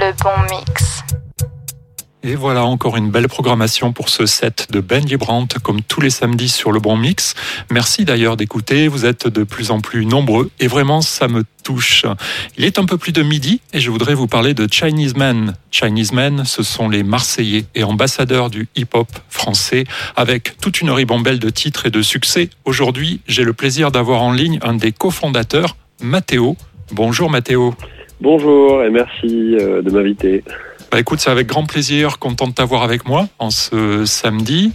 le bon mix. Et voilà encore une belle programmation pour ce set de Ben Brandt, comme tous les samedis sur le Bon Mix. Merci d'ailleurs d'écouter, vous êtes de plus en plus nombreux et vraiment ça me touche. Il est un peu plus de midi et je voudrais vous parler de Chinese Men. Chinese Men, ce sont les Marseillais et ambassadeurs du hip-hop français avec toute une ribambelle de titres et de succès. Aujourd'hui, j'ai le plaisir d'avoir en ligne un des cofondateurs, Mathéo. Bonjour Mathéo. Bonjour et merci euh, de m'inviter. Bah écoute, c'est avec grand plaisir, content de t'avoir avec moi en ce samedi.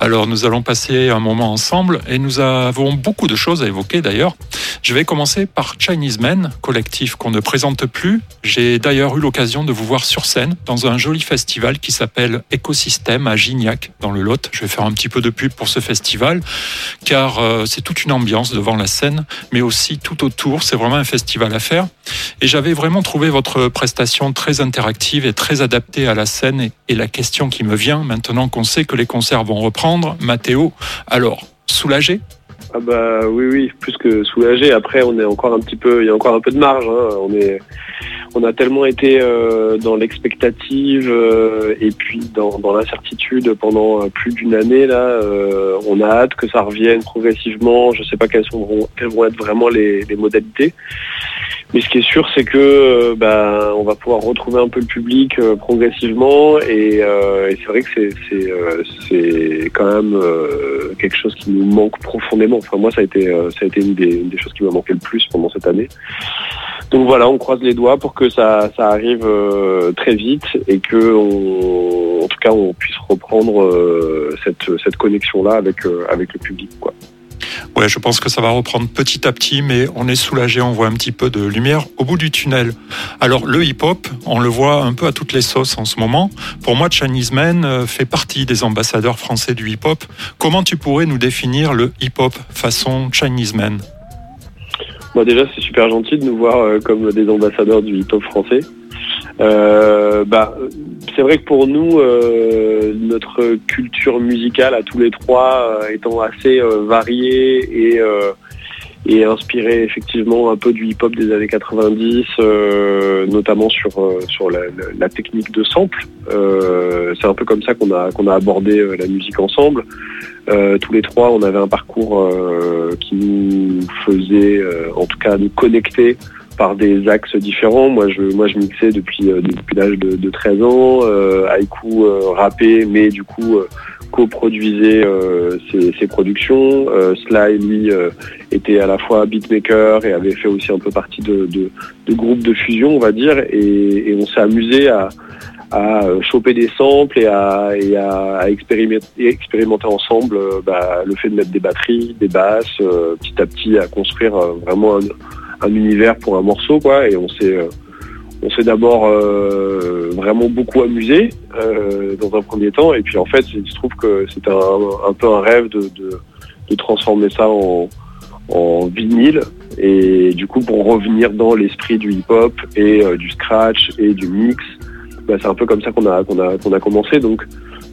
Alors nous allons passer un moment ensemble et nous avons beaucoup de choses à évoquer d'ailleurs. Je vais commencer par Chinese Men, collectif qu'on ne présente plus. J'ai d'ailleurs eu l'occasion de vous voir sur scène dans un joli festival qui s'appelle Écosystème à Gignac dans le Lot. Je vais faire un petit peu de pub pour ce festival car euh, c'est toute une ambiance devant la scène mais aussi tout autour. C'est vraiment un festival à faire. Et j'avais vraiment trouvé votre prestation très interactive et très adaptée à la scène. Et la question qui me vient, maintenant qu'on sait que les concerts vont reprendre, Mathéo, alors, soulagé? Ah bah oui oui plus que soulagé après on est encore un petit peu il y a encore un peu de marge hein. on est on a tellement été euh, dans l'expectative euh, et puis dans, l'incertitude pendant plus d'une année là euh, on a hâte que ça revienne progressivement je sais pas quelles sont quelles vont être vraiment les modalités mais ce qui est sûr, c'est que euh, bah, on va pouvoir retrouver un peu le public euh, progressivement, et, euh, et c'est vrai que c'est c'est quand même quelque chose qui nous manque profondément. Enfin moi, ça a été ça a été une des, choses qui m'a manqué le plus pendant cette année. Donc voilà, on croise les doigts pour que ça, ça arrive très vite et que on, en tout cas on puisse reprendre cette, cette connexion là avec avec le public quoi. Ouais, je pense que ça va reprendre petit à petit, mais on est soulagé, on voit un petit peu de lumière au bout du tunnel. Alors, le hip-hop, on le voit un peu à toutes les sauces en ce moment. Pour moi, Chinese Man euh, fait partie des ambassadeurs français du hip-hop. Comment tu pourrais nous définir le hip-hop façon Chinese Man? Bon, déjà, c'est super gentil de nous voir euh, comme des ambassadeurs du hip-hop français. Euh, bah, c'est vrai que pour nous, euh, notre culture musicale à tous les trois euh, étant assez variée et, et inspirée effectivement un peu du hip-hop des années 90, notamment sur sur la, la, technique de sample. c'est un peu comme ça qu'on a qu'on a abordé la musique ensemble. tous les trois, on avait un parcours qui nous faisait, en tout cas, nous connecter par des axes différents. Moi, je, moi, je mixais depuis, euh, depuis l'âge de, de, 13 ans. Euh, Haiku euh, rappait, mais du coup euh, coproduisait ses, ses, productions. Sly, lui, était à la fois beatmaker et avait fait aussi un peu partie de, de, groupes de fusion, on va dire. Et, on s'est amusé à, choper des samples et à expérimenter, expérimenter ensemble bah, le fait de mettre des batteries, des basses, petit à petit à construire vraiment un, un univers pour un morceau, quoi. Et on s'est euh, on s'est d'abord euh, vraiment beaucoup amusé euh, dans un premier temps, et puis en fait, il se trouve que c'était un, peu un rêve de, transformer ça en, vinyle, et du coup, pour revenir dans l'esprit du hip-hop et du scratch et du mix, bah, c'est un peu comme ça qu'on a qu'on a qu'on a commencé. Donc,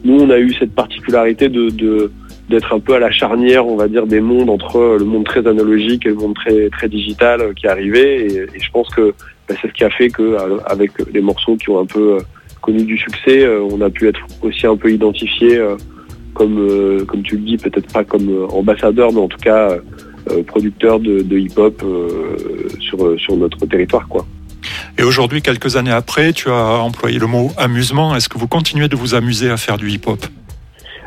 nous, on a eu cette particularité de d'être un peu à la charnière, on va dire, des mondes entre le monde très analogique et le monde très très digital qui arrivait. Et, et je pense que bah, c'est ce qui a fait que avec les morceaux qui ont un peu euh, connu du succès, euh, on a pu être aussi un peu identifié euh, comme comme tu le dis, peut-être pas comme ambassadeur, mais en tout cas producteur de, de hip-hop sur sur notre territoire, quoi. Et aujourd'hui, quelques années après, tu as employé le mot amusement. Est-ce que vous continuez de vous amuser à faire du hip-hop?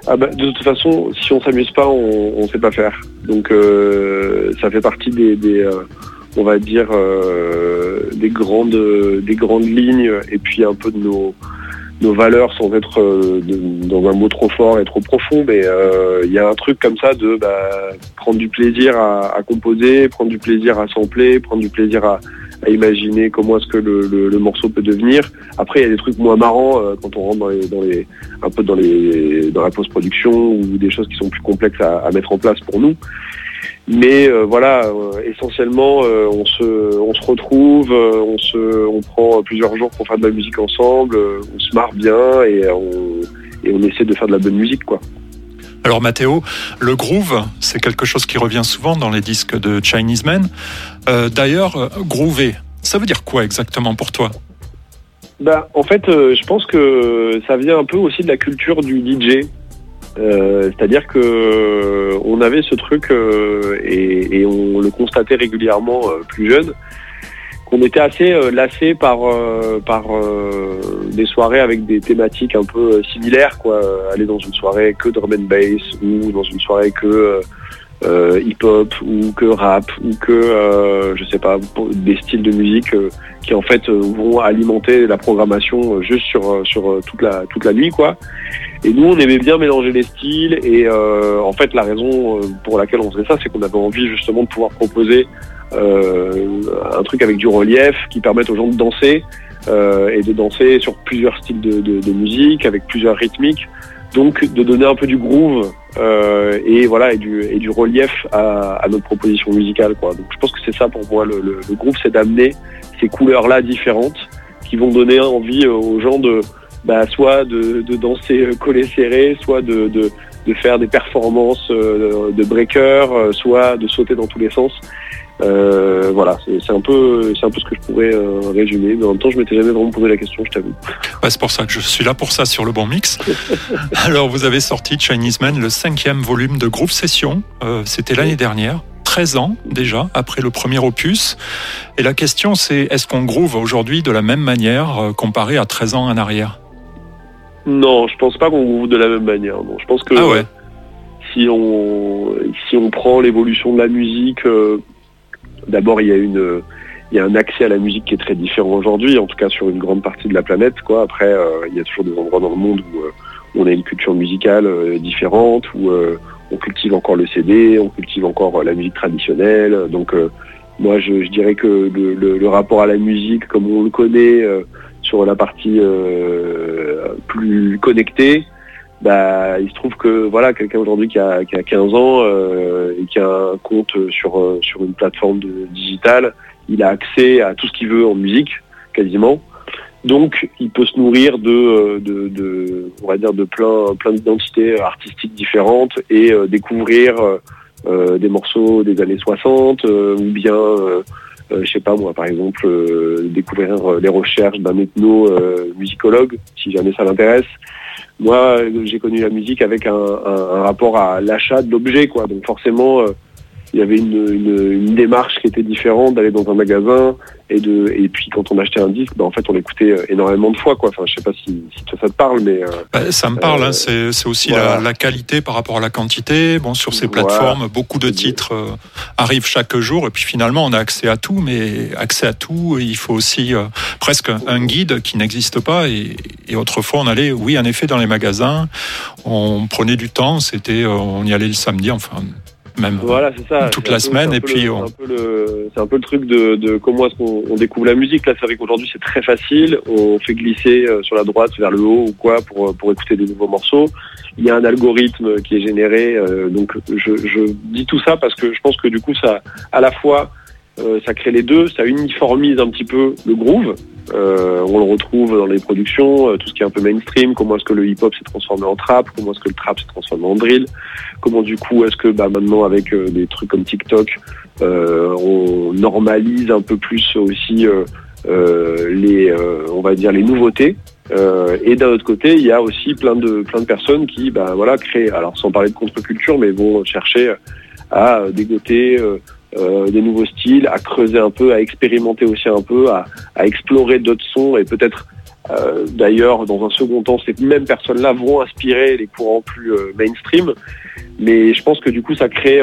Ah bah, de toute façon, si on s'amuse pas, on ne sait pas faire. Donc euh, ça fait partie des, euh, on va dire, euh, des grandes, des grandes lignes et puis un peu de nos, nos valeurs sans être dans un mot trop fort et trop profond. Mais il y a un truc comme ça de bah, prendre du plaisir à, à, composer, prendre du plaisir à sampler, prendre du plaisir à, à imaginer comment est-ce que le, morceau peut devenir. Après, il y a des trucs moins marrants euh, quand on rentre dans les, un peu dans, les, dans la post-production ou des choses qui sont plus complexes à, mettre en place pour nous. Mais euh, voilà, euh, essentiellement, on se, retrouve, on se, prend plusieurs jours pour faire de la musique ensemble, on se marre bien et on, et on essaie de faire de la bonne musique, quoi. Alors Mathéo, le groove, c'est quelque chose qui revient souvent dans les disques de Chinese Men. Euh, D'ailleurs, groover, ça veut dire quoi exactement pour toi? Bah, en fait, je pense que ça vient un peu aussi de la culture du DJ. C'est-à-dire que on avait ce truc et, on le constatait régulièrement plus jeune on était assez euh, lassé par euh, par euh, des soirées avec des thématiques un peu similaires quoi. Aller dans une soirée que drum and bass ou dans une soirée que hip-hop ou que rap ou que je sais pas des styles de musique qui en fait vont alimenter la programmation juste sur sur toute la toute la nuit quoi. Et nous on aimait bien mélanger les styles et en fait la raison pour laquelle on faisait ça c'est qu'on avait envie justement de pouvoir proposer euh, un truc avec du relief qui permette aux gens de danser euh, et de danser sur plusieurs styles de, musique, avec plusieurs rythmiques. Donc de donner un peu du groove euh, et voilà du, relief à, notre proposition musicale je pense que c'est ça pour moi le, le, groupe, c'est d'amener ces couleurs là différentes qui vont donner envie aux gens de bah, soit de, danser collé serré, soit de, de, de, faire des performances de breaker, soit de sauter dans tous les sens. Euh, voilà, c'est un peu, c'est un peu ce que je pourrais euh, résumer. Mais en même temps, je m'étais jamais vraiment posé la question, je t'avoue. c'est pour ça que je suis là pour ça sur le bon mix. Alors, vous avez sorti Chinese Man, le cinquième volume de Groove Session. Euh, c'était l'année dernière. 13 ans déjà après le premier opus. Et la question c'est est-ce qu'on groove aujourd'hui de la même manière comparé à 13 ans en arrière? Non, je pense pas qu'on groove de la même manière. Non. Je pense que ah si on si on prend l'évolution de la musique D'abord, il y a une il y a un accès à la musique qui est très différent aujourd'hui, en tout cas sur une grande partie de la planète. Quoi. Après, euh, il y a toujours des endroits dans le monde où, euh, on a une culture musicale euh, différente, où on cultive encore le CD, on cultive encore la musique traditionnelle. Donc, moi, je, dirais que le, rapport à la musique, comme on le connaît sur la partie plus connectée, bah, il se trouve que voilà, quelqu'un aujourd'hui qui a, qui a 15 ans euh, et qui a un compte sur, euh, sur une plateforme de, digitale, il a accès à tout ce qu'il veut en musique, quasiment. Donc, il peut se nourrir de, euh, de, de on va dire, de plein, plein d'identités artistiques différentes et découvrir des morceaux des années 60 ou bien, je sais pas moi, par exemple, découvrir les recherches d'un ethno musicologue, si jamais ça l'intéresse. Moi, j'ai connu la musique avec un, rapport à l'achat de l'objet, quoi. Donc forcément, euh, il y avait une, démarche qui était différente d'aller dans un magasin et de et puis quand on achetait un disque, bah, en fait on l'écoutait euh, énormément de fois quoi. Enfin je sais pas si, ça, te parle mais euh, bah, ça me parle. Hein. c'est aussi la, qualité par rapport à la quantité. Bon sur ces plateformes, beaucoup de titres arrivent chaque jour et puis finalement on a accès à tout, mais accès à tout, il faut aussi presque un guide qui n'existe pas et, et, autrefois on allait oui en effet dans les magasins, on prenait du temps, c'était on y allait le samedi enfin même voilà, c'est ça. toute la semaine. Et puis, c'est un, peu le truc de, comment est-ce qu'on découvre la musique. Là, c'est vrai qu'aujourd'hui, c'est très facile. On fait glisser euh, sur la droite vers le haut ou quoi pour, pour écouter des nouveaux morceaux. Il y a un algorithme qui est généré. Euh, donc, je, je dis tout ça parce que je pense que du coup, ça, à la fois, euh, ça crée les deux, ça uniformise un petit peu le groove. Euh, on le retrouve dans les productions, euh, tout ce qui est un peu mainstream, comment est-ce que le hip-hop s'est transformé en trap, comment est-ce que le trap s'est transformé en drill, comment du coup est-ce que bah, maintenant avec des trucs comme TikTok, on normalise un peu plus aussi les, on va dire les nouveautés. et d'un autre côté, il y a aussi plein de plein de personnes qui, bah voilà, créent, alors sans parler de contre-culture, mais vont chercher à dégoter euh, des nouveaux styles, à creuser un peu, à expérimenter aussi un peu, à, explorer d'autres sons et peut-être euh, d'ailleurs dans un second temps ces mêmes personnes-là vont inspirer les courants plus euh, mainstream. Mais je pense que du coup ça crée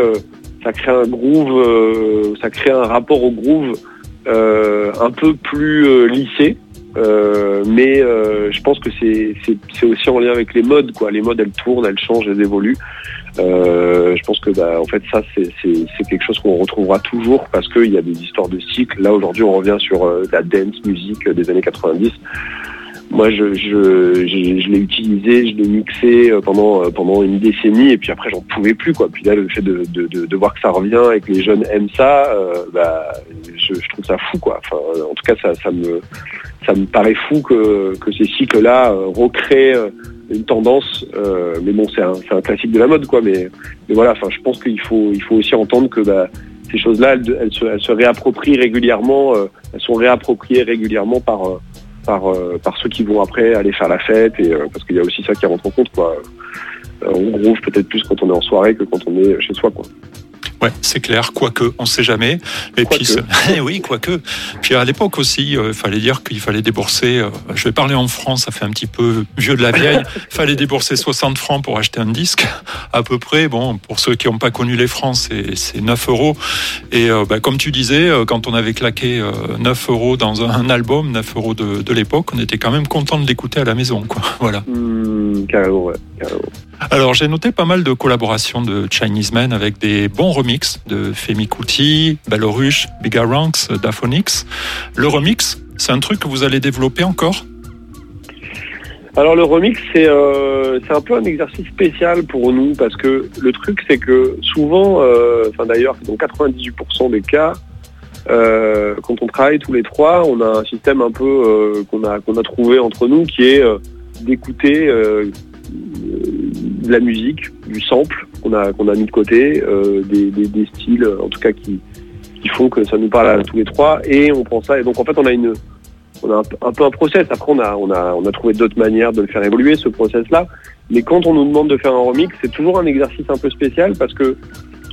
ça crée un groove, ça crée un rapport au groove un peu plus lissé. mais je pense que c'est aussi en lien avec les modes quoi. Les modes elles tournent, elles changent, elles évoluent. Euh, je pense que bah, en fait ça c'est quelque chose qu'on retrouvera toujours parce qu'il y a des histoires de cycles. Là aujourd'hui on revient sur euh, la dance musique des années 90. Moi je, l'ai utilisé, je l'ai mixé euh, pendant pendant une décennie et puis après j'en pouvais plus quoi. Puis là le fait de, voir que ça revient et que les jeunes aiment ça, bah, je, trouve ça fou quoi. En tout cas ça, ça me ça me paraît fou que, que ces cycles-là recréent une tendance, euh, mais bon, c'est un, classique de la mode, quoi. Mais, mais voilà, enfin, je pense qu'il faut, il faut aussi entendre que bah, ces choses-là, elles, elles, se, elles, se, réapproprient régulièrement, euh, elles sont réappropriées régulièrement par, euh, par, par ceux qui vont après aller faire la fête, et, parce qu'il y a aussi ça qui rentre en compte. Quoi. on groove peut-être plus quand on est en soirée que quand on est chez soi. Quoi. Ouais, c'est clair, quoique, on ne sait jamais. Et puis, eh oui, quoique. Puis à l'époque aussi, euh, il fallait dire qu'il fallait débourser, euh, je vais parler en France, ça fait un petit peu vieux de la vieille, il fallait débourser 60 francs pour acheter un disque, à peu près. Bon, pour ceux qui n'ont pas connu les francs, c'est 9 euros. Et euh, bah, comme tu disais, quand on avait claqué 9 euros dans un, album, 9 euros de, de l'époque, on était quand même content de l'écouter à la maison, quoi. Voilà. Mmh, carrément, ouais, carrément. Alors j'ai noté pas mal de collaborations de Chinese Men avec des bons de Femi Kuti, Belorush, Bigger Ranks, Daphonix. Le remix, c'est un truc que vous allez développer encore? Alors le remix euh, c'est un peu un exercice spécial pour nous parce que le truc c'est que souvent, euh, enfin d'ailleurs dans 98% des cas, euh, quand on travaille tous les trois, on a un système un peu qu'on a qu'on a trouvé entre nous qui est d'écouter de la musique, du sample qu'on a, qu'on a mis de côté, euh, des, styles en tout cas qui, font que ça nous parle à tous les trois et on prend ça et donc en fait on a une on a un, peu un process. Après on a on a on a trouvé d'autres manières de le faire évoluer ce process là. Mais quand on nous demande de faire un remix, c'est toujours un exercice un peu spécial parce que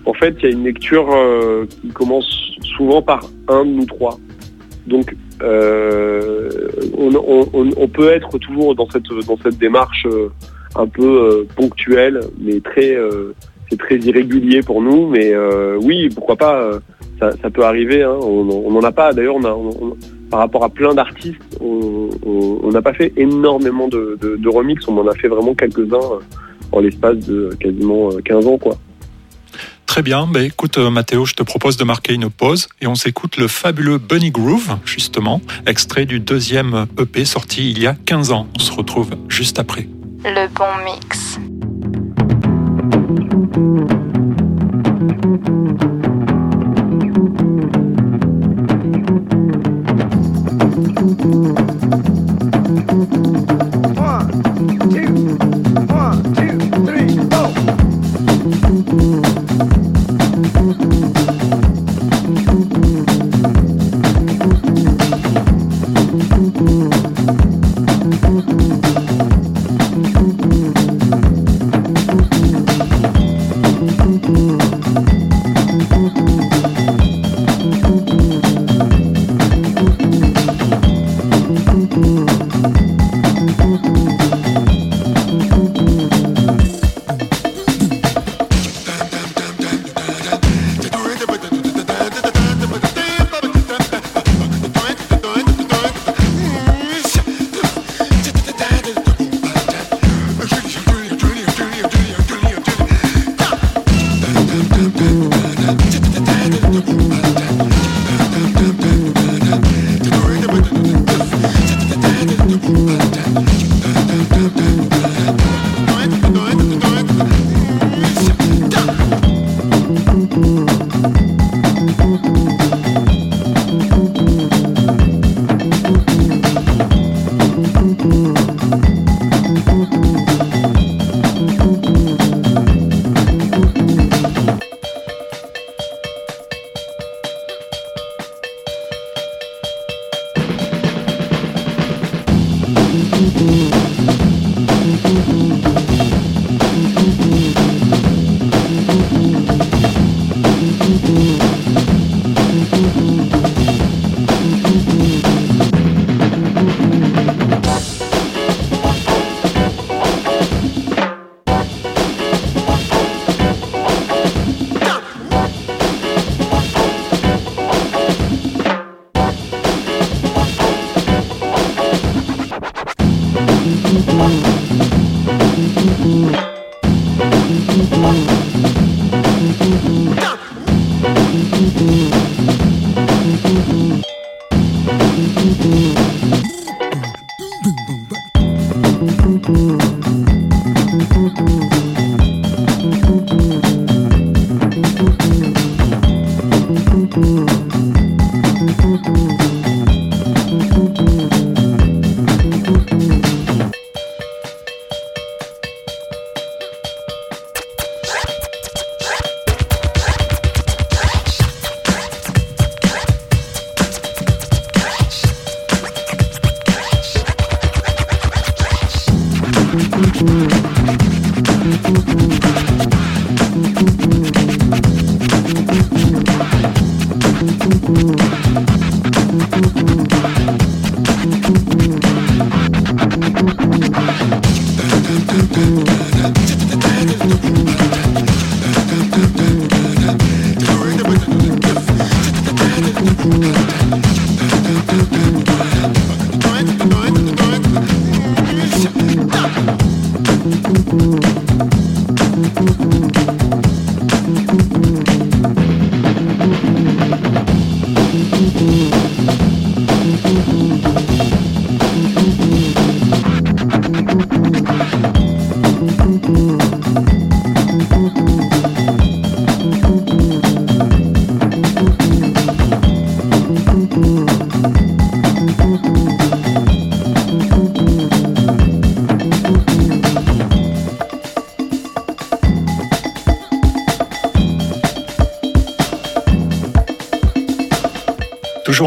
en fait il y a une lecture euh, qui commence souvent par un de nous trois. Donc euh, on, peut être toujours dans cette dans cette démarche un peu euh, ponctuel, mais très euh, c'est très irrégulier pour nous. Mais euh, oui, pourquoi pas ça, peut arriver. Hein. On n'en a pas. D'ailleurs, par rapport à plein d'artistes, on n'a pas fait énormément de, de, remix. On en a fait vraiment quelques-uns en l'espace de quasiment 15 ans, quoi. Très bien. Bah, écoute, Mathéo, je te propose de marquer une pause et on s'écoute le fabuleux Bunny Groove, justement, extrait du deuxième EP sorti il y a 15 ans. On se retrouve juste après le bon mix.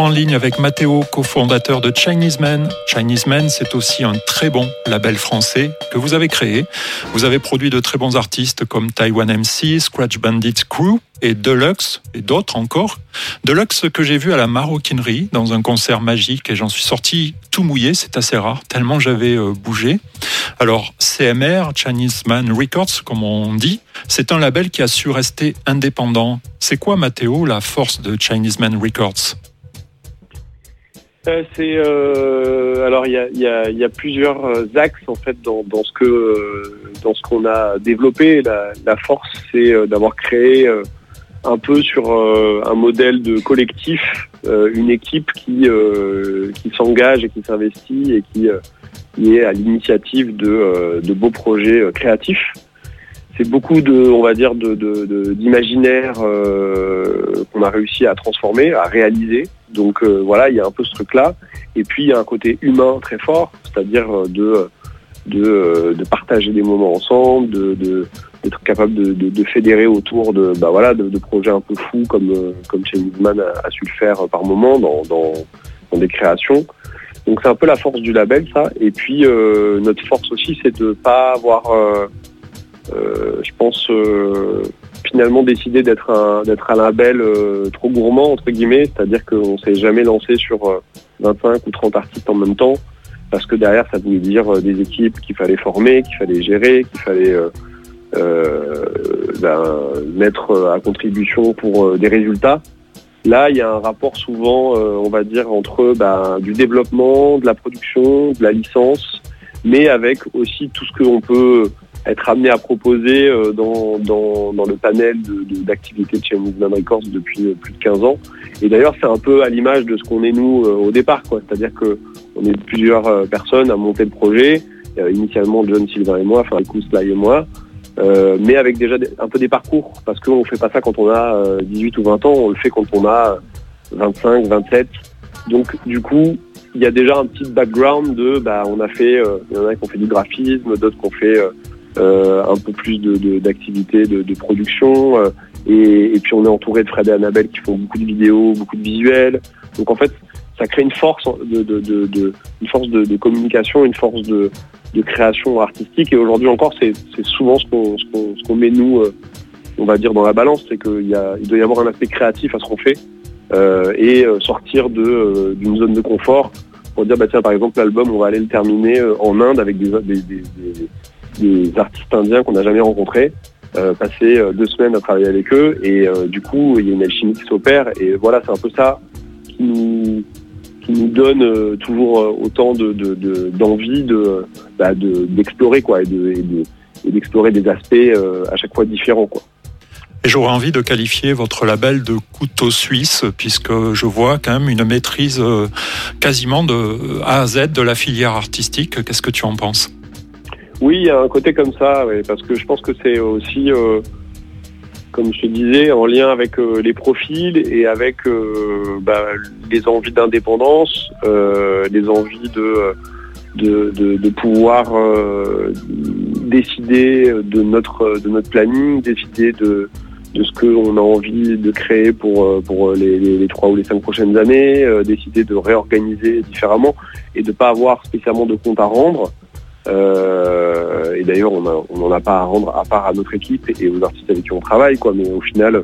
En ligne avec Matteo, cofondateur de Chinese Men. Chinese Men, c'est aussi un très bon label français que vous avez créé. Vous avez produit de très bons artistes comme Taiwan MC, Scratch Bandit Crew et Deluxe et d'autres encore. Deluxe que j'ai vu à la maroquinerie dans un concert magique et j'en suis sorti tout mouillé, c'est assez rare, tellement j'avais euh, bougé. Alors CMR, Chinese Man Records, comme on dit, c'est un label qui a su rester indépendant. C'est quoi, Matteo, la force de Chinese Man Records? Euh, c'est euh, alors il y a, plusieurs euh, axes en fait dans, ce que dans ce qu'on a développé. La, la force c'est d'avoir créé un peu sur un modèle de collectif, une équipe qui qui s'engage et qui s'investit et qui, qui est à l'initiative de, de beaux projets créatifs c'est beaucoup de, on va dire, de, d'imaginaire euh, qu'on a réussi à transformer, à réaliser. Donc euh, voilà, il y a un peu ce truc-là. Et puis il y a un côté humain très fort, c'est-à-dire de, de, de partager des moments ensemble, de, d'être capable de, fédérer autour de, bah voilà, de, projets un peu fous comme comme Man a, a, su le faire par moment dans, des créations. Donc c'est un peu la force du label, ça. Et puis euh, notre force aussi, c'est de pas avoir euh, je pense euh, finalement décider d'être un d'être un label euh, trop gourmand entre guillemets, c'est-à-dire qu'on s'est jamais lancé sur 25 ou 30 artistes en même temps parce que derrière ça voulait dire des équipes qu'il fallait former, qu'il fallait gérer, qu'il fallait euh, ben, mettre à contribution pour des résultats. Là, il y a un rapport souvent, on va dire, entre ben, du développement, de la production, de la licence, mais avec aussi tout ce que l'on peut être amené à proposer euh, dans, dans, dans le panel d'activités de, de, chez Movement Records depuis euh, plus de 15 ans. Et d'ailleurs, c'est un peu à l'image de ce qu'on est nous euh, au départ. C'est-à-dire que on est plusieurs personnes à monter le projet. initialement John Sylvain et moi, enfin Sly et moi, euh, mais avec déjà un peu des parcours, parce qu'on fait pas ça quand on a 18 ou 20 ans, on le fait quand on a 25, 27. Donc du coup, il y a déjà un petit background de, bah, on a fait, il y en a qui ont fait du graphisme, d'autres qui ont fait euh, un peu plus d'activités de, de, de, production. Euh, et, et, puis on est entouré de Fred et Annabelle qui font beaucoup de vidéos, beaucoup de visuels. Donc en fait, ça crée une force de, de une force de, communication, une force de, création artistique. Et aujourd'hui encore, c'est souvent ce qu'on ce qu'on met nous, euh, on va dire dans la balance, c'est qu'il il doit y avoir un aspect créatif à ce qu'on fait euh, et sortir de d'une zone de confort pour dire bah tiens par exemple l'album on va aller le terminer en Inde avec des, des, des, des artistes indiens qu'on n'a jamais rencontrés, euh, passer euh, deux semaines à travailler avec eux et euh, du coup il y a une alchimie qui s'opère et voilà c'est un peu ça qui nous donne toujours autant de d'envie de, bah, de, d'explorer quoi et de, et d'explorer des aspects à chaque fois différents. Et j'aurais envie de qualifier votre label de couteau suisse, puisque je vois quand même une maîtrise quasiment de A à Z de la filière artistique. Qu'est-ce que tu en penses? Oui, il y a un côté comme ça, parce que je pense que c'est aussi, euh, comme je te disais, en lien avec euh, les profils et avec euh, bah, les envies d'indépendance, les envies de, de pouvoir décider de notre, de notre planning, décider de, de ce qu'on a envie de créer pour, pour les, les, trois ou les cinq prochaines années, décider de réorganiser différemment et de ne pas avoir spécialement de compte à rendre. Euh, et d'ailleurs, on n'en a pas à rendre à part à notre équipe et aux artistes avec qui on travaille, quoi. Mais au final,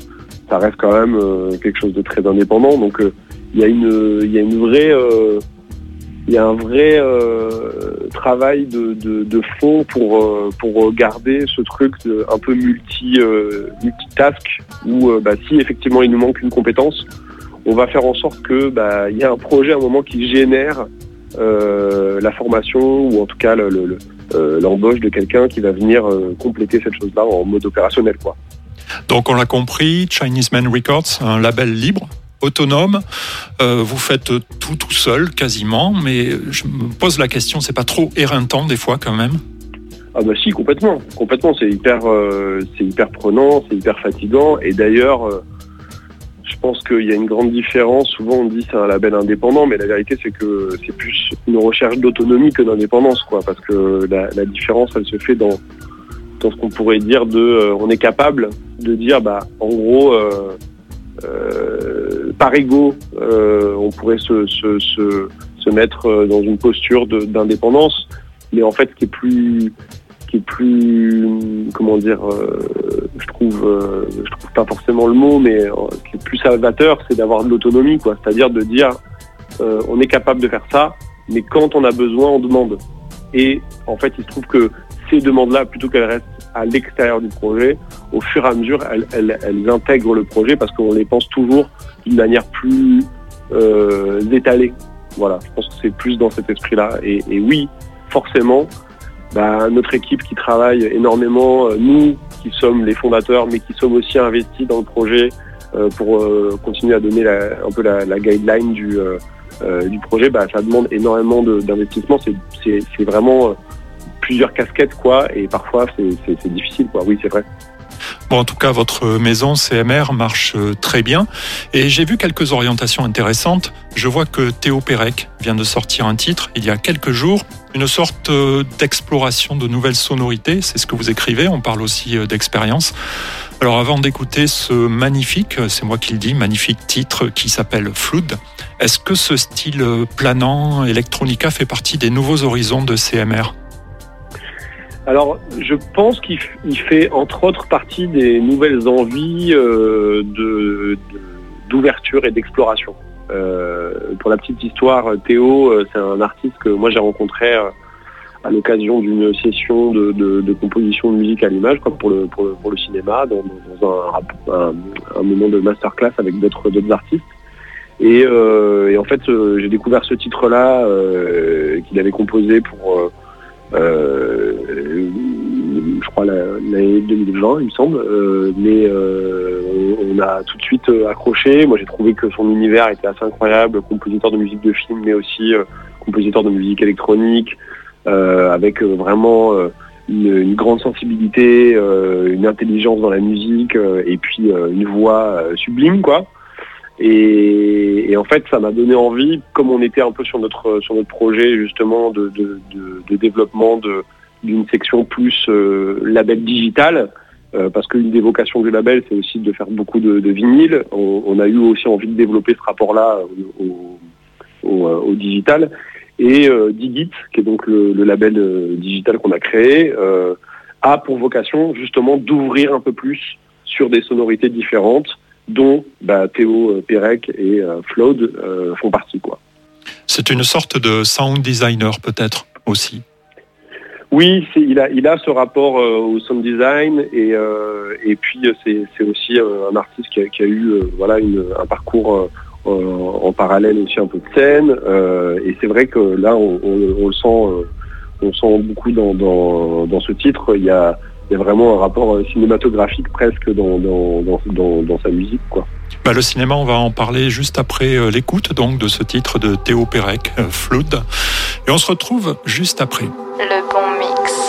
ça reste quand même euh, quelque chose de très indépendant. Donc, euh, il y a une, il y a une vraie, euh, il y a un vrai travail de, de, fond pour pour garder ce truc un peu multi multitask où bah, si effectivement il nous manque une compétence, on va faire en sorte que bah, il y a un projet à un moment qui génère la formation ou en tout cas l'embauche de quelqu'un qui va venir compléter cette chose-là en mode opérationnel quoi. Donc on l'a compris, Chinese Man Records, un label libre autonome. Euh, vous faites tout tout seul quasiment, mais je me pose la question, c'est pas trop éreintant des fois quand même? Ah bah si, complètement, complètement. C'est hyper, euh, c'est hyper prenant, c'est hyper fatigant. Et d'ailleurs, euh, je pense qu'il y a une grande différence. Souvent on dit c'est un label indépendant, mais la vérité c'est que c'est plus une recherche d'autonomie que d'indépendance, quoi. Parce que la, différence, elle se fait dans dans ce qu'on pourrait dire de, on est capable de dire, bah en gros. Euh, par ego, euh, on pourrait se, se, se, se, mettre euh, dans une posture d'indépendance, mais en fait, ce qui est plus, plus, comment dire, je trouve, je trouve pas forcément le mot, mais ce qui est plus salvateur, c'est d'avoir de l'autonomie, quoi. C'est-à-dire de dire, on est capable de faire ça, mais quand on a besoin, on demande. Et en fait, il se trouve que ces demandes-là, plutôt qu'elles restent à l'extérieur du projet, au fur et à mesure, elles, intègrent le projet parce qu'on les pense toujours d'une manière plus euh, étalée. Voilà, je pense que c'est plus dans cet esprit-là. Et, oui, forcément, bah, notre équipe qui travaille énormément, euh, nous qui sommes les fondateurs, mais qui sommes aussi investis dans le projet euh, pour euh, continuer à donner un peu la, guideline du, du projet, bah, ça demande énormément d'investissement. C'est vraiment plusieurs casquettes, quoi, et parfois c'est difficile, quoi. Oui, c'est vrai. Bon, en tout cas, votre maison CMR marche euh, très bien. Et j'ai vu quelques orientations intéressantes. Je vois que Théo Pérec vient de sortir un titre il y a quelques jours, une sorte euh, d'exploration de nouvelles sonorités. C'est ce que vous écrivez. On parle aussi euh, d'expérience. Alors, avant d'écouter ce magnifique, c'est moi qui le dis, magnifique titre qui s'appelle Flood, est-ce que ce style planant electronica fait partie des nouveaux horizons de CMR alors, je pense qu'il fait entre autres partie des nouvelles envies euh, d'ouverture et d'exploration. Euh, pour la petite histoire, Théo, euh, c'est un artiste que moi j'ai rencontré à l'occasion d'une session de, composition de musique à l'image, comme pour le, cinéma, dans, un, moment de masterclass avec d'autres artistes. Et, en fait, j'ai découvert ce titre-là qu'il avait composé pour je crois l'année 2020, il me semble. Euh, mais euh, on, a tout de suite accroché. Moi, j'ai trouvé que son univers était assez incroyable, compositeur de musique de film, mais aussi compositeur de musique électronique, avec vraiment une, grande sensibilité, une intelligence dans la musique, et puis une voix sublime, quoi. Et, en fait, ça m'a donné envie, comme on était un peu sur notre sur notre projet justement de, de, développement d'une section plus euh, label digital, euh, parce qu'une des vocations du label, c'est aussi de faire beaucoup de, vinyles. On, a eu aussi envie de développer ce rapport-là au, au, au, digital. Et euh, Digit, qui est donc le, le label euh, digital qu'on a créé, a pour vocation justement d'ouvrir un peu plus sur des sonorités différentes dont bah, Théo euh, Pérec et euh, Flood euh, font partie. quoi. C'est une sorte de sound designer peut-être aussi. Oui, il a, il a ce rapport au sound design et, et puis c'est aussi un artiste qui a, eu voilà un parcours en, parallèle aussi un peu de scène et c'est vrai que là on, le sent on sent beaucoup dans, dans, dans, ce titre. Il y a il y a vraiment un rapport euh, cinématographique presque dans, dans, dans, dans sa musique. Quoi. Bah, le cinéma, on va en parler juste après euh, l'écoute donc de ce titre de Théo Pérec, euh, Flood. Et on se retrouve juste après. Le bon mix.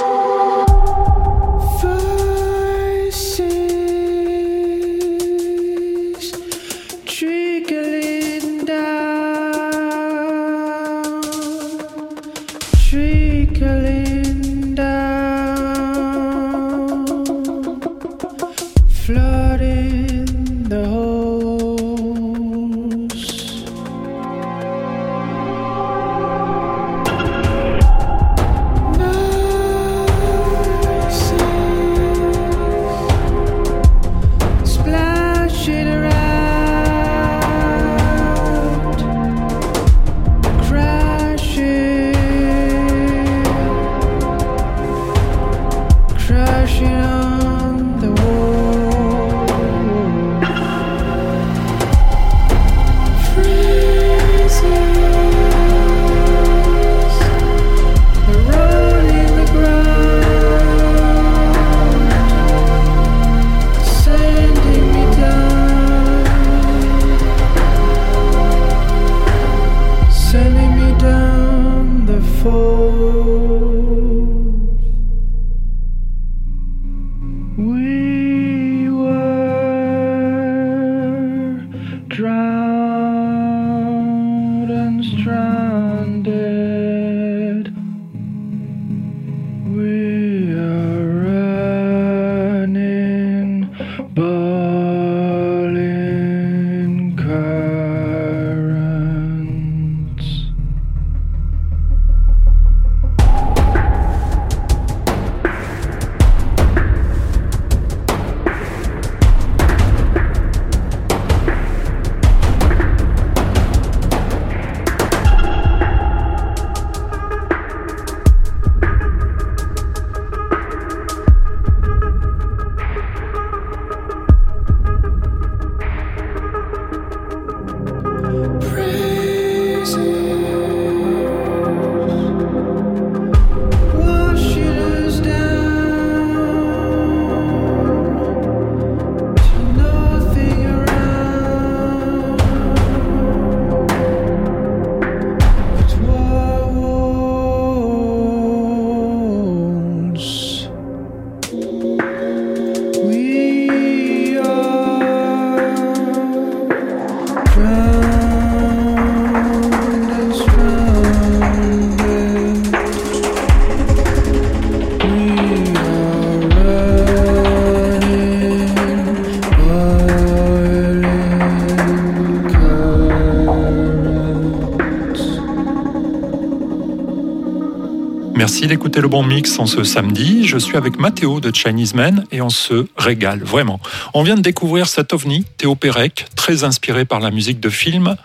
Le bon mix en ce samedi. Je suis avec Mathéo de Chinese Man et on se régale vraiment. On vient de découvrir cet ovni, Théo Pérec, très inspiré par la musique de film.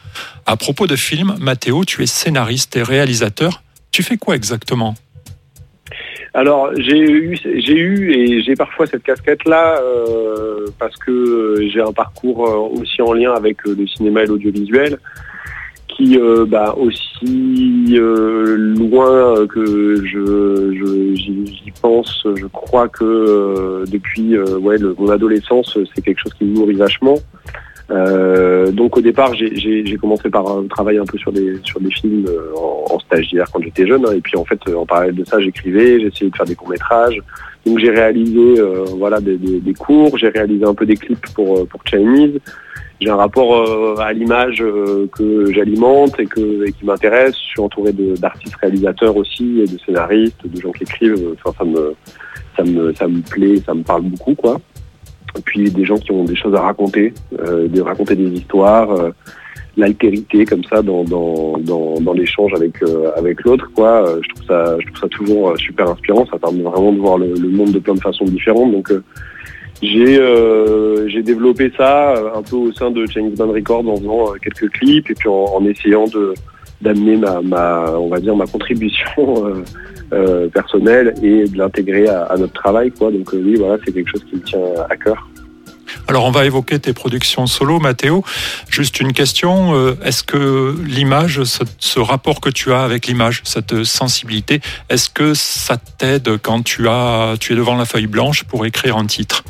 À propos de film, Mathéo, tu es scénariste et réalisateur. Tu fais quoi exactement? Alors j'ai eu, j'ai eu et j'ai parfois cette casquette-là euh, parce que j'ai un parcours euh, aussi en lien avec euh, le cinéma et l'audiovisuel euh, bah, aussi euh, loin que je, j'y pense, je crois que euh, depuis ouais, mon adolescence, c'est quelque chose qui me nourrit vachement. donc au départ, j'ai commencé par travailler un peu sur des sur des films en, stagiaire quand j'étais jeune, hein. et puis en fait, en parallèle de ça, j'écrivais, j'essayais de faire des courts métrages. Donc j'ai réalisé voilà des, des, des cours, j'ai réalisé un peu des clips pour pour Chinese j'ai un rapport euh, à l'image euh, que j'alimente et, que, qui m'intéresse. Je suis entouré d'artistes réalisateurs aussi et de scénaristes, de gens qui écrivent. Enfin, ça me, ça me, ça me plaît, ça me parle beaucoup, quoi. Et puis des gens qui ont des choses à raconter, euh, de raconter des histoires, l'altérité comme ça dans, dans, dans, dans l'échange avec, avec l'autre, quoi. je trouve ça, je trouve ça toujours super inspirant. Ça permet vraiment de voir le, le monde de plein de façons différentes. Donc j'ai euh, j'ai développé ça euh, un peu au sein de Chinese Band Records en faisant euh, quelques clips et puis en, essayant d'amener ma, ma on va dire ma contribution personnelle et de l'intégrer à, à, notre travail quoi donc oui voilà c'est quelque chose qui me tient à cœur. Alors on va évoquer tes productions solo, Mathéo. Juste une question, est-ce que l'image, ce, ce, rapport que tu as avec l'image, cette sensibilité, est-ce que ça t'aide quand tu, as, tu es devant la feuille blanche pour écrire un titre?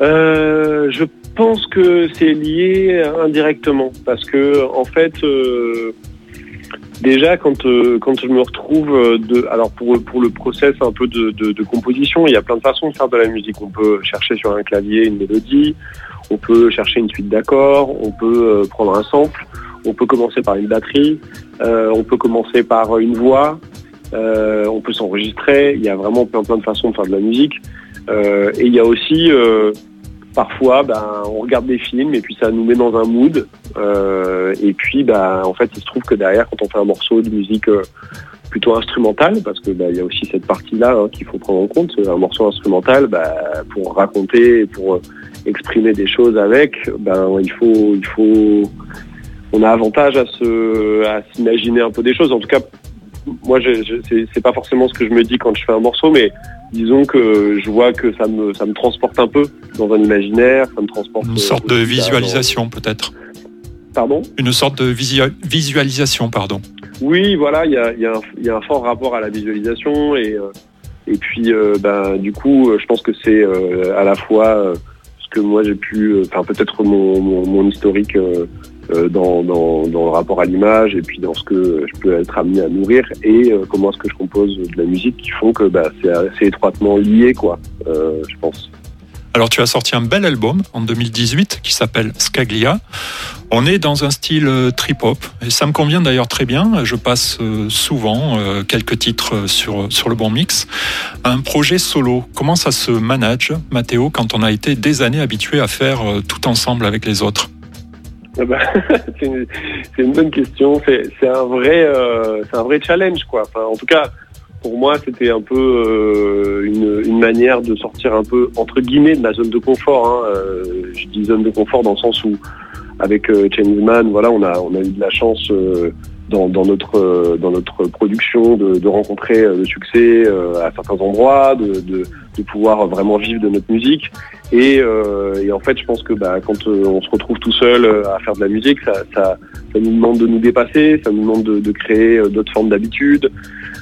Euh, je pense que c'est lié indirectement parce que en fait euh, déjà quand euh, quand je me retrouve de alors pour pour le process un peu de, de, composition il y a plein de façons de faire de la musique. On peut chercher sur un clavier une mélodie on peut chercher une suite d'accords on peut prendre un sample on peut commencer par une batterie on peut commencer par une voix on peut s'enregistrer. Il y a vraiment plein plein de façons de faire de la musique. Et il y a aussi parfois, ben, on regarde des films et puis ça nous met dans un mood. Euh, et puis, ben, en fait, il se trouve que derrière, quand on fait un morceau de musique euh, plutôt instrumentale, parce que ben, il y a aussi cette partie-là hein, qu'il faut prendre en compte, un morceau instrumental, pour raconter, pour euh, exprimer des choses avec, il faut, il faut, on a avantage à se, à s'imaginer un peu des choses. En tout cas, moi, je, je c'est pas forcément ce que je me dis quand je fais un morceau, mais disons que je vois que ça me, ça me transporte un peu dans un imaginaire, ça me transporte. Une sorte de visualisation peut-être. Pardon? Une sorte de visualisation, pardon. Oui, voilà, il y a, y, a y a, un fort rapport à la visualisation et, euh, et puis euh, ben, du coup, je pense que c'est euh, à la fois ce que moi j'ai pu, enfin peut-être mon, mon, mon, historique euh, dans, dans, dans, le rapport à l'image et puis dans ce que je peux être amené à nourrir et euh, comment est-ce que je compose de la musique qui font que bah, c'est assez étroitement lié, quoi, euh, je pense. Alors tu as sorti un bel album en 2018 qui s'appelle Scaglia. On est dans un style trip-hop et ça me convient d'ailleurs très bien. Je passe souvent quelques titres sur, sur le bon mix. Un projet solo, comment ça se manage, Mathéo, quand on a été des années habitué à faire tout ensemble avec les autres? Ah bah, c'est une, bonne question. C'est un vrai, euh, un vrai challenge, quoi. En tout cas, pour moi, c'était un peu euh, une, manière de sortir un peu entre guillemets de ma zone de confort. Hein. Euh, je dis zone de confort dans le sens où, avec euh, Man, voilà, on a, eu de la chance dans, notre euh, dans notre production de, rencontrer le succès à certains endroits, de, de, pouvoir vraiment vivre de notre musique. Et, et en fait, je pense que bah, quand on se retrouve tout seul à faire de la musique, ça, ça, nous demande de nous dépasser, ça nous demande de, créer d'autres formes d'habitudes,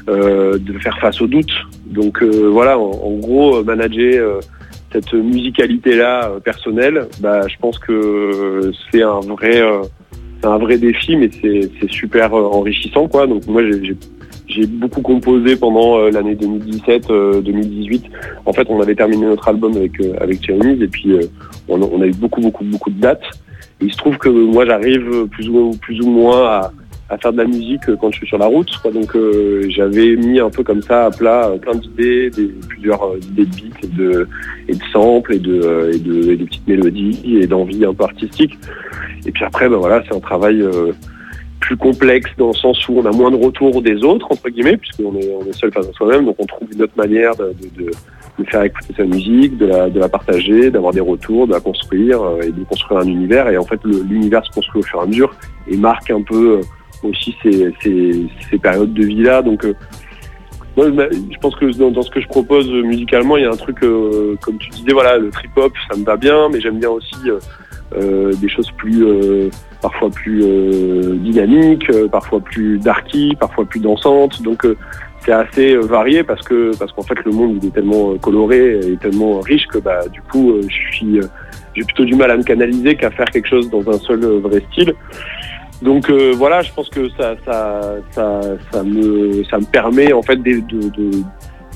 de faire face aux doutes. Donc voilà, en, en, gros, manager cette musicalité-là personnelle, bah, je pense que c'est un vrai c'est un vrai défi, mais c'est super euh, enrichissant, quoi. Donc moi, j'ai beaucoup composé pendant euh, l'année 2017-2018. Euh, en fait, on avait terminé notre album avec avec Chinese et puis on, on, a eu beaucoup beaucoup beaucoup de dates. Il se trouve que moi, j'arrive plus ou plus ou moins à, à, faire de la musique quand je suis sur la route. Quoi. Donc j'avais mis un peu comme ça à plat plein d'idées, plusieurs idées de beats et de et de samples et de et de, et de petites mélodies et d'envie un peu artistique. Et puis après, ben voilà, c'est un travail euh, plus complexe dans le sens où on a moins de retours des autres, entre guillemets, puisqu'on est, on est seul face à soi-même, donc on trouve une autre manière de, de, de, de faire écouter sa musique, de la, de la partager, d'avoir des retours, de la construire euh, et de construire un univers. Et en fait, l'univers se construit au fur et à mesure et marque un peu euh, aussi ces, périodes de vie-là. Donc, euh, moi, je pense que dans, ce que je propose musicalement, il y a un truc, euh, comme tu disais, voilà, le trip-hop, ça me va bien, mais j'aime bien aussi euh, des choses plus parfois plus euh, dynamiques, parfois plus darky, parfois plus dansantes. Donc c'est assez varié parce que parce qu'en fait le monde il est tellement coloré et tellement riche que bah du coup je suis j'ai plutôt du mal à me canaliser qu'à faire quelque chose dans un seul vrai style. Donc euh, voilà, je pense que ça, ça, ça, ça, me, ça me permet en fait de, de,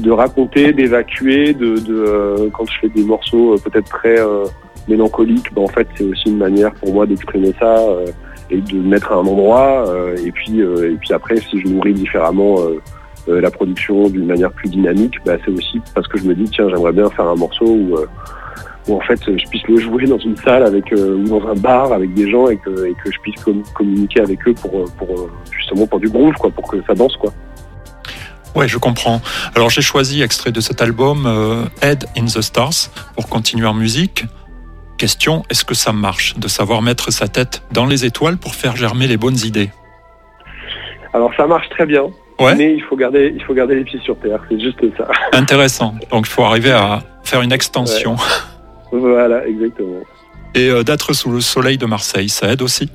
de, raconter, d'évacuer, de, de euh, quand je fais des morceaux euh, peut-être très mélancoliques, ben, en fait c'est aussi une manière pour moi d'exprimer ça et de mettre à un endroit. et puis et puis après, si je nourris différemment la production d'une manière plus dynamique, ben, c'est aussi parce que je me dis tiens j'aimerais bien faire un morceau où où en fait je puisse le jouer dans une salle avec euh, ou dans un bar avec des gens et que, et que je puisse com communiquer avec eux pour, pour justement pour du groove quoi, pour que ça danse quoi. Ouais, je comprends. Alors j'ai choisi extrait de cet album euh, Head in the Stars pour continuer en musique. Question, est-ce que ça marche de savoir mettre sa tête dans les étoiles pour faire germer les bonnes idées? Alors ça marche très bien. Ouais. Mais il faut garder, il faut garder les pieds sur terre. C'est juste ça. Intéressant. Donc il faut arriver à faire une extension. Ouais. Voilà, exactement. Et euh, d'être sous le soleil de Marseille, ça aide aussi?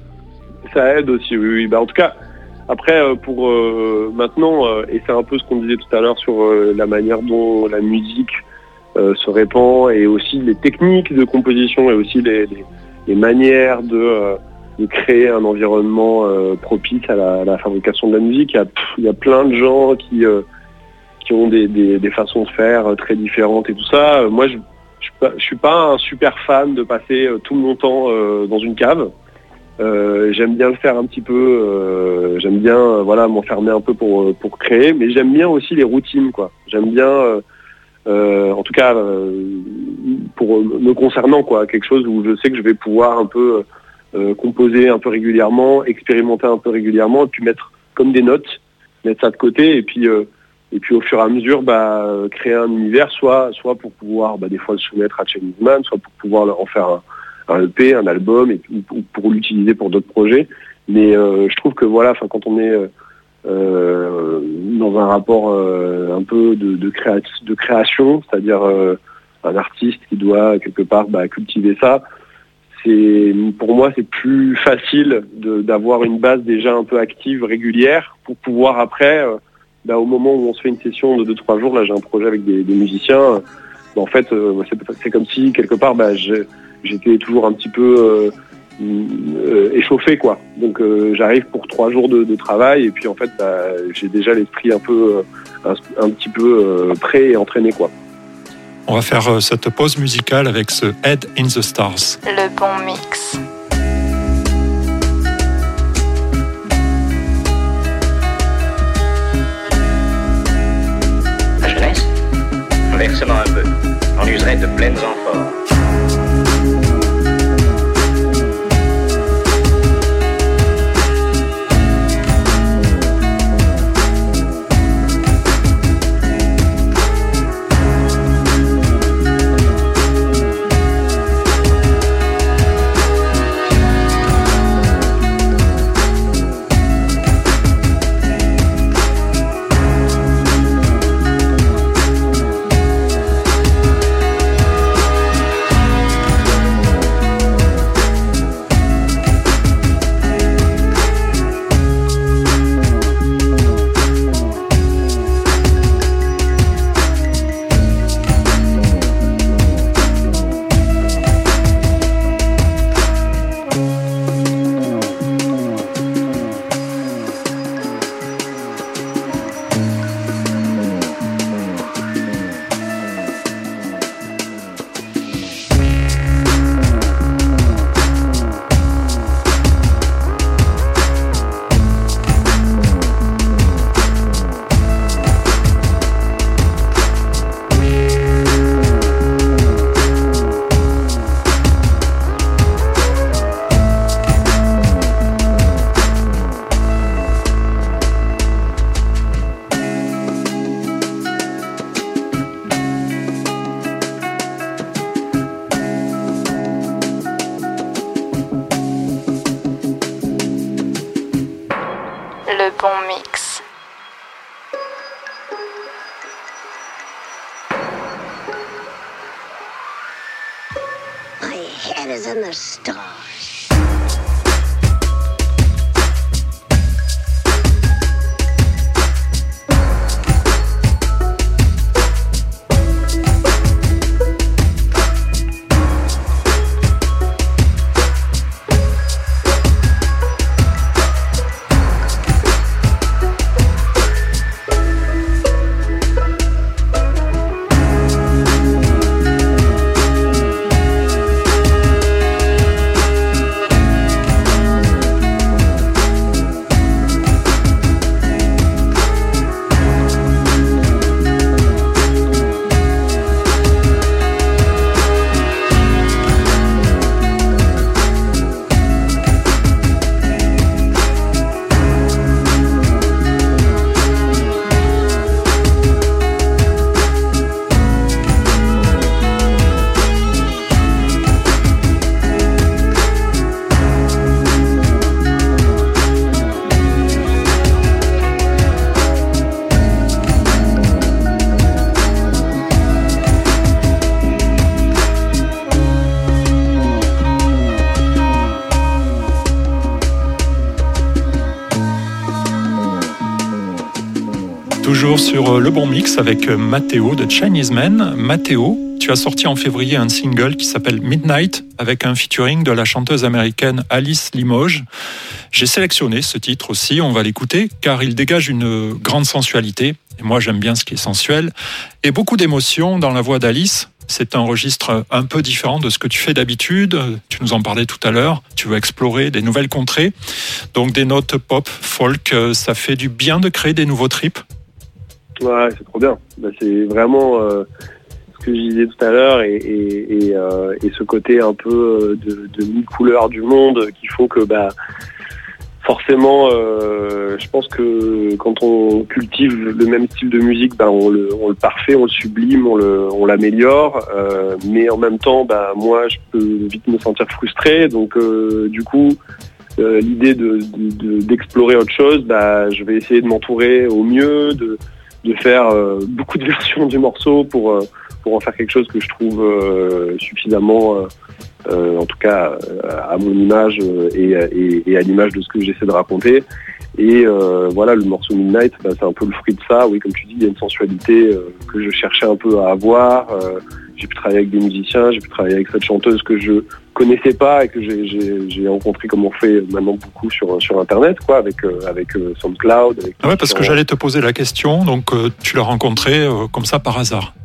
Ça aide aussi, oui. oui. Bah, en tout cas, après, euh, pour euh, maintenant, euh, et c'est un peu ce qu'on disait tout à l'heure sur la manière dont la musique se répand et aussi les techniques de composition et aussi les, les, les manières de, de, créer un environnement propice à la, à la, fabrication de la musique. Il y a, il y a plein de gens qui, qui ont des, des, des, façons de faire très différentes et tout ça. moi, je je suis pas un super fan de passer euh, tout mon temps euh, dans une cave. Euh, j'aime bien le faire un petit peu, euh, j'aime bien euh, voilà m'enfermer un peu pour pour créer, mais j'aime bien aussi les routines quoi. J'aime bien, en tout cas pour me concernant quoi, quelque chose où je sais que je vais pouvoir un peu composer un peu régulièrement, expérimenter un peu régulièrement, et puis mettre comme des notes, mettre ça de côté, et puis et puis au fur et à mesure bah, créer un univers soit soit pour pouvoir bah, des fois le soumettre à Chain soit pour pouvoir en faire un, EP, un album et ou, pour l'utiliser pour d'autres projets. Mais euh, je trouve que voilà, quand on est euh, euh dans un rapport euh, un peu de, de, de création, c'est-à-dire euh, un artiste qui doit quelque part bah, cultiver ça, c'est pour moi c'est plus facile d'avoir une base déjà un peu active, régulière, pour pouvoir après bah, au moment où on se fait une session de 2-3 jours, là j'ai un projet avec des, des musiciens, bah, en fait euh, c'est comme si quelque part bah, j'étais toujours un petit peu euh, euh, échauffé quoi. Donc euh, j'arrive pour 3 jours de, de, travail et puis en fait bah, j'ai déjà l'esprit un peu un, un, petit peu prêt et entraîné quoi. On va faire cette pause musicale avec ce Head in the Stars. Le bon mix. On userait de pleines amphores. Euh, Le Bon Mix avec euh, Matteo de Chinese Man. Matteo, tu as sorti en février un single qui s'appelle Midnight avec un featuring de la chanteuse américaine Alice Limoges. J'ai sélectionné ce titre aussi, on va l'écouter car il dégage une grande sensualité. Et moi j'aime bien ce qui est sensuel. Et beaucoup d'émotions dans la voix d'Alice. C'est un registre un peu différent de ce que tu fais d'habitude. Tu nous en parlais tout à l'heure. Tu veux explorer des nouvelles contrées. Donc des notes pop, folk, euh, ça fait du bien de créer des nouveaux trips. Ouais, c'est trop bien. Bah, c'est vraiment euh, ce que je disais tout à l'heure et, et, euh, ce côté un peu euh, de, de mille couleurs du monde qui font que bah, forcément, je pense que quand on cultive le même style de musique, bah, on, le, on le parfait, on le sublime, on on l'améliore. Euh, mais en même temps, bah, moi, je peux vite me sentir frustré. Donc, du coup, l'idée de, de, d'explorer autre chose, bah, je vais essayer de m'entourer au mieux, de faire euh, beaucoup de versions du morceau pour, euh, pour en faire quelque chose que je trouve euh, suffisamment, en tout cas à mon image et, à l'image de ce que j'essaie de raconter. Et voilà, le morceau Midnight, bah, c'est un peu le fruit de ça. Oui, comme tu dis, il y a une sensualité que je cherchais un peu à avoir. j'ai pu travailler avec des musiciens, j'ai pu travailler avec cette chanteuse que je connaissais pas et que j'ai rencontré comme on fait maintenant beaucoup sur sur internet quoi avec euh, avec euh, SoundCloud. Avec ah ouais parce que j'allais te poser la question donc euh, tu l'as rencontré euh, comme ça par hasard.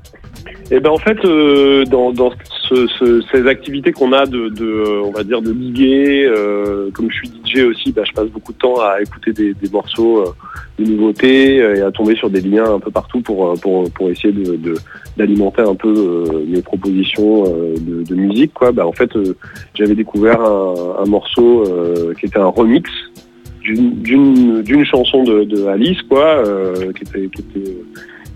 Et ben en fait euh, dans, dans ce, ce, ces activités qu'on a de, de on va dire de liguer comme je suis DJ aussi bah, je passe beaucoup de temps à écouter des, des morceaux de nouveautés et à tomber sur des liens un peu partout pour pour pour essayer de, d'alimenter un peu euh, mes propositions euh, de, musique quoi. Bah en fait euh, j'avais découvert un, morceau qui était un remix d'une chanson de, Alice quoi qui était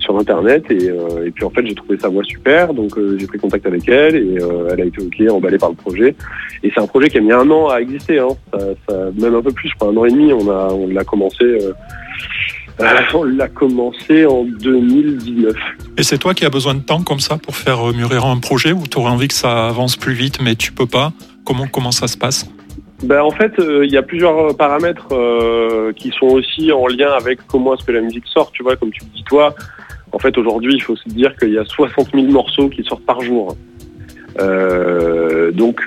sur internet et, et puis en fait j'ai trouvé sa voix super donc j'ai pris contact avec elle et elle a été ok emballée par le projet et c'est un projet qui a mis un an à exister hein. ça, ça, même un peu plus je crois un an et demi on a on l'a commencé euh, on l'a commencé en 2019. Et c'est toi qui as besoin de temps comme ça pour faire mûrir un projet ou tu aurais envie que ça avance plus vite mais tu peux pas? Comment, comment ça se passe? Ben, en fait, il euh, y a plusieurs paramètres euh, qui sont aussi en lien avec comment est-ce que la musique sort. Tu vois, comme tu le dis toi, en fait, aujourd'hui, il faut se dire qu'il y a 60 000 morceaux qui sortent par jour. Euh, donc,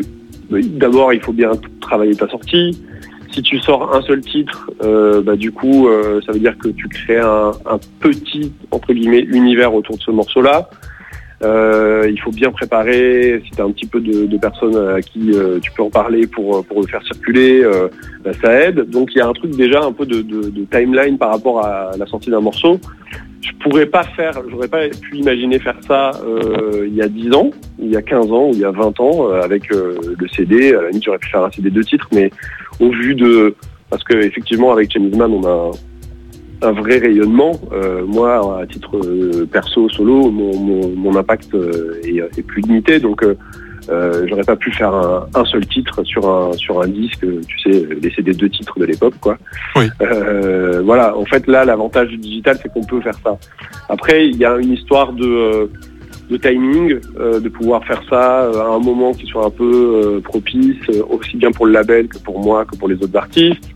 d'abord, il faut bien travailler ta sortie. Si tu sors un seul titre, euh, bah, du coup, euh, ça veut dire que tu crées un, petit, entre guillemets, univers autour de ce morceau-là. Il faut bien préparer, si tu as un petit peu de, personnes à qui tu peux en parler pour, le faire circuler, bah, ça aide. Donc il y a un truc déjà un peu de timeline par rapport à la sortie d'un morceau. Je pourrais pas faire, j'aurais pas pu imaginer faire ça euh, il y a 10 ans, il y a 15 ans ou il y a 20 ans avec le CD. À la limite, j'aurais pu faire un CD de titres, mais au vu de parce que effectivement avec James on a un vrai rayonnement. Euh, moi, à titre euh, perso, solo, mon, impact euh, est, est, plus limité. Donc, Euh, J'aurais pas pu faire un, un, seul titre sur un sur un disque, tu sais, les CD deux titres de l'époque, quoi. Oui. Euh, voilà. En fait, là, l'avantage du digital, c'est qu'on peut faire ça. Après, il y a une histoire de de timing, euh, de pouvoir faire ça euh, à un moment qui soit un peu euh, propice, aussi bien pour le label que pour moi, que pour les autres artistes.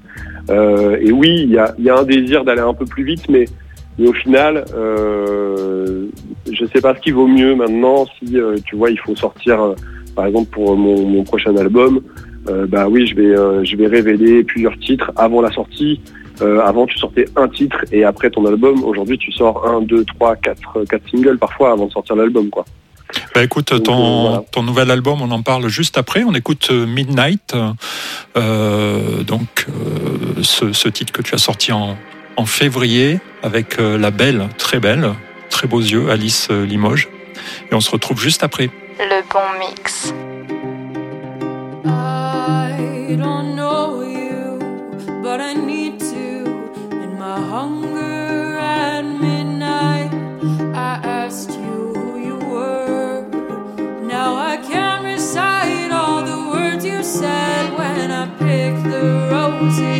et oui, il y a, y a, un désir d'aller un peu plus vite, mais, mais au final, je ne sais pas ce qui vaut mieux maintenant. Si tu vois, il faut sortir, par exemple pour mon, mon prochain album, bah oui, je vais, je vais révéler plusieurs titres avant la sortie. Euh, avant, tu sortais un titre et après ton album. Aujourd'hui, tu sors un, deux, trois, quatre, quatre singles parfois avant de sortir l'album, quoi. Bah écoute, ton, euh, voilà. ton nouvel album, on en parle juste après. On écoute euh, Midnight, euh, donc euh, ce, ce, titre que tu as sorti en, en février avec la belle, très belle, très beaux yeux, Alice Limoges. Et on se retrouve juste après. Le bon mix. I don't know you, but I need to. In my hunger at midnight. I asked you who you were. Now I can't recite all the words you said when I picked the roses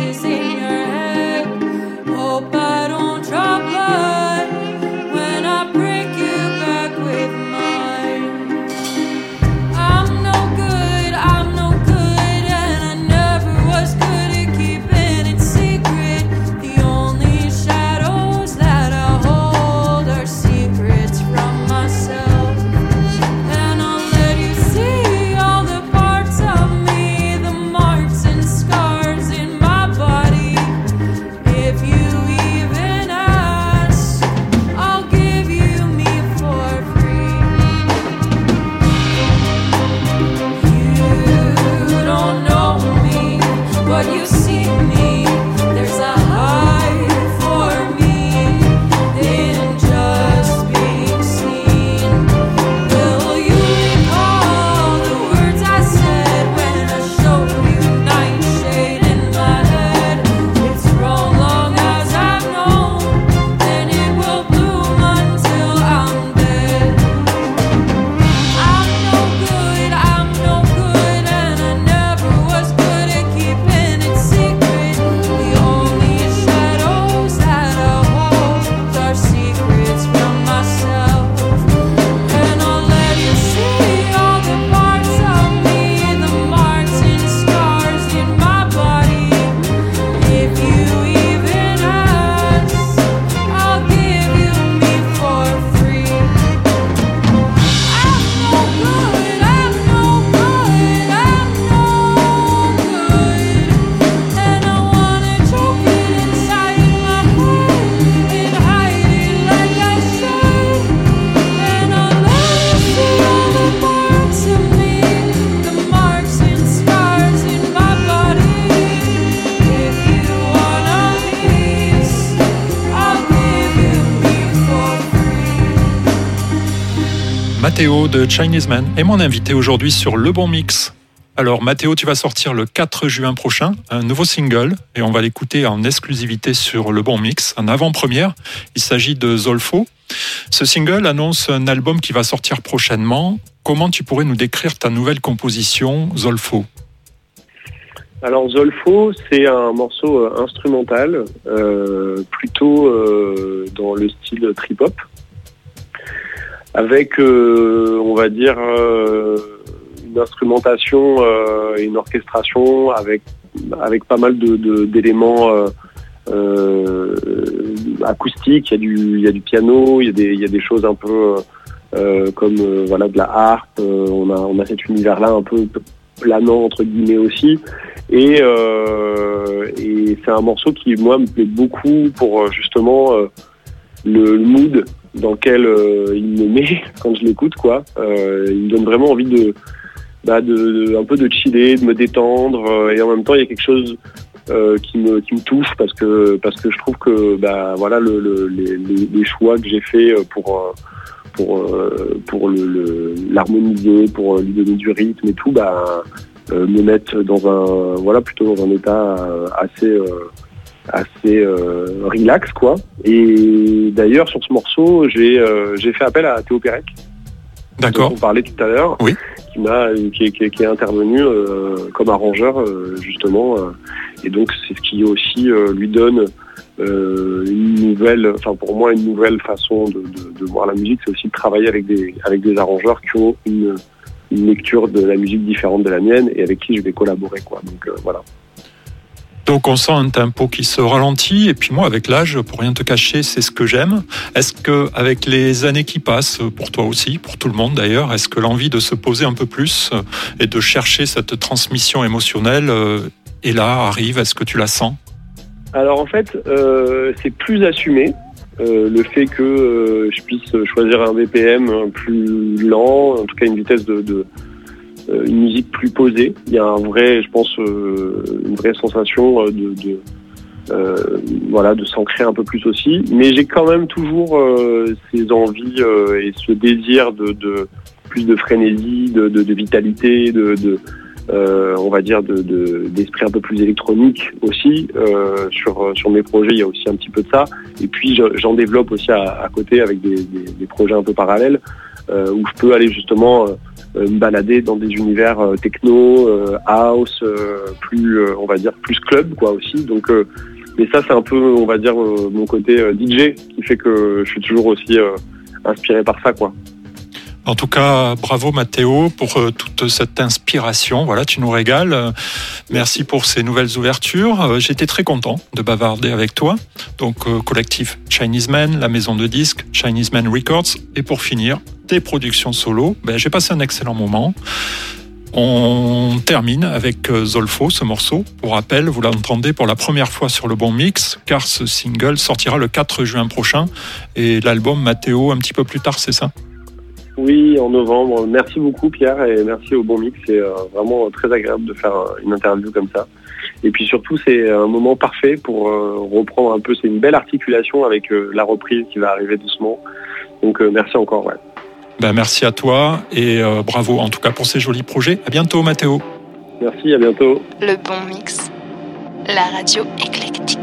Mathéo de Chinese Man est mon invité aujourd'hui sur Le Bon Mix. Alors Mathéo, tu vas sortir le 4 juin prochain un nouveau single et on va l'écouter en exclusivité sur Le Bon Mix, en avant-première. Il s'agit de Zolfo. Ce single annonce un album qui va sortir prochainement. Comment tu pourrais nous décrire ta nouvelle composition Zolfo? Alors Zolfo, c'est un morceau euh, instrumental, euh, plutôt euh, dans le style trip-hop, avec, euh, on va dire, euh, une instrumentation euh, et une orchestration avec, avec pas mal de- de- d'éléments acoustiques. Il y, a du, il y a du piano, il y a des, il y a des choses un peu comme voilà de la harpe. On, a, on a cet univers-là un peu planant entre guillemets aussi. Et, c'est un morceau qui, moi, me plaît beaucoup pour justement le mood dans lequel euh, il me met quand je l'écoute, quoi. Euh, il me donne vraiment envie de, bah, de, un peu de chiller, de me détendre, euh, et en même temps, il y a quelque chose qui me qui me touche parce que parce que je trouve que bah voilà le, le- les, choix que j'ai fait pour pour pour l'harmoniser, pour lui donner du rythme et tout, bah me mettre dans un voilà plutôt dans un état assez assez euh, relax quoi. Et d'ailleurs sur ce morceau j'ai euh, j'ai fait appel à Théo Pérec. Dont D'accord on parlait tout à l'heure, Oui. qui m'a qui, est- qui est- qui est intervenu euh, comme arrangeur euh, justement et donc c'est ce qui aussi lui donne une nouvelle enfin pour moi une nouvelle façon de, de- de voir la musique. C'est aussi de travailler avec des avec des arrangeurs qui ont une, une lecture de la musique différente de la mienne et avec qui je vais collaborer quoi. Donc voilà Donc on sent un tempo qui se ralentit et puis moi avec l'âge, pour rien te cacher, c'est ce que j'aime. Est-ce que avec les années qui passent, pour toi aussi, pour tout le monde d'ailleurs, est-ce que l'envie de se poser un peu plus euh, et de chercher cette transmission émotionnelle euh, est là, arrive? Est-ce que tu la sens? Alors en fait, euh, c'est plus assumé. le fait que je puisse choisir un BPM plus lent, en tout cas une vitesse de, une musique plus posée. Il y a un vrai, je pense, euh, une vraie sensation euh, de, de euh, voilà, de s'ancrer un peu plus aussi. Mais j'ai quand même toujours euh, ces envies euh, et ce désir de, de plus de frénésie, de, de, de vitalité, de, de euh, on va dire de de- d'esprit un peu plus électronique aussi euh, sur sur mes projets il y a aussi un petit peu de ça et puis je- j'en développe aussi à, à côté avec des, des, des projets un peu parallèles euh, où je peux aller justement euh, me balader dans des univers euh, techno euh, house euh, plus euh, on va dire plus club quoi aussi. Donc euh, mais ça c'est un peu on va dire euh, mon côté euh, DJ qui fait que je suis toujours aussi euh, inspiré par ça quoi En tout cas, bravo Mathéo pour euh, toute cette inspiration. Voilà, tu nous régales. Merci pour ces nouvelles ouvertures. Euh, J'étais très content de bavarder avec toi. Donc, euh, collectif Chinese Man, la maison de disques Chinese Man Records. Et pour finir, tes productions solo. Ben, J'ai passé un excellent moment. On termine avec Zolfo, ce morceau. Pour rappel, vous l'entendez pour la première fois sur le bon mix, car ce single sortira le 4 juin prochain. Et l'album Mathéo un petit peu plus tard, c'est ça? Oui, en novembre. Merci beaucoup Pierre et merci au Bon Mix. C'est euh, vraiment très agréable de faire euh, une interview comme ça. Et puis surtout, c'est un moment parfait pour euh, reprendre un peu. C'est une belle articulation avec euh, la reprise qui va arriver doucement. Donc euh, merci encore. Ouais. Ben, merci à toi et euh, bravo en tout cas pour ces jolis projets. À bientôt Mathéo. Merci, à bientôt. Le bon mix. La radio éclectique.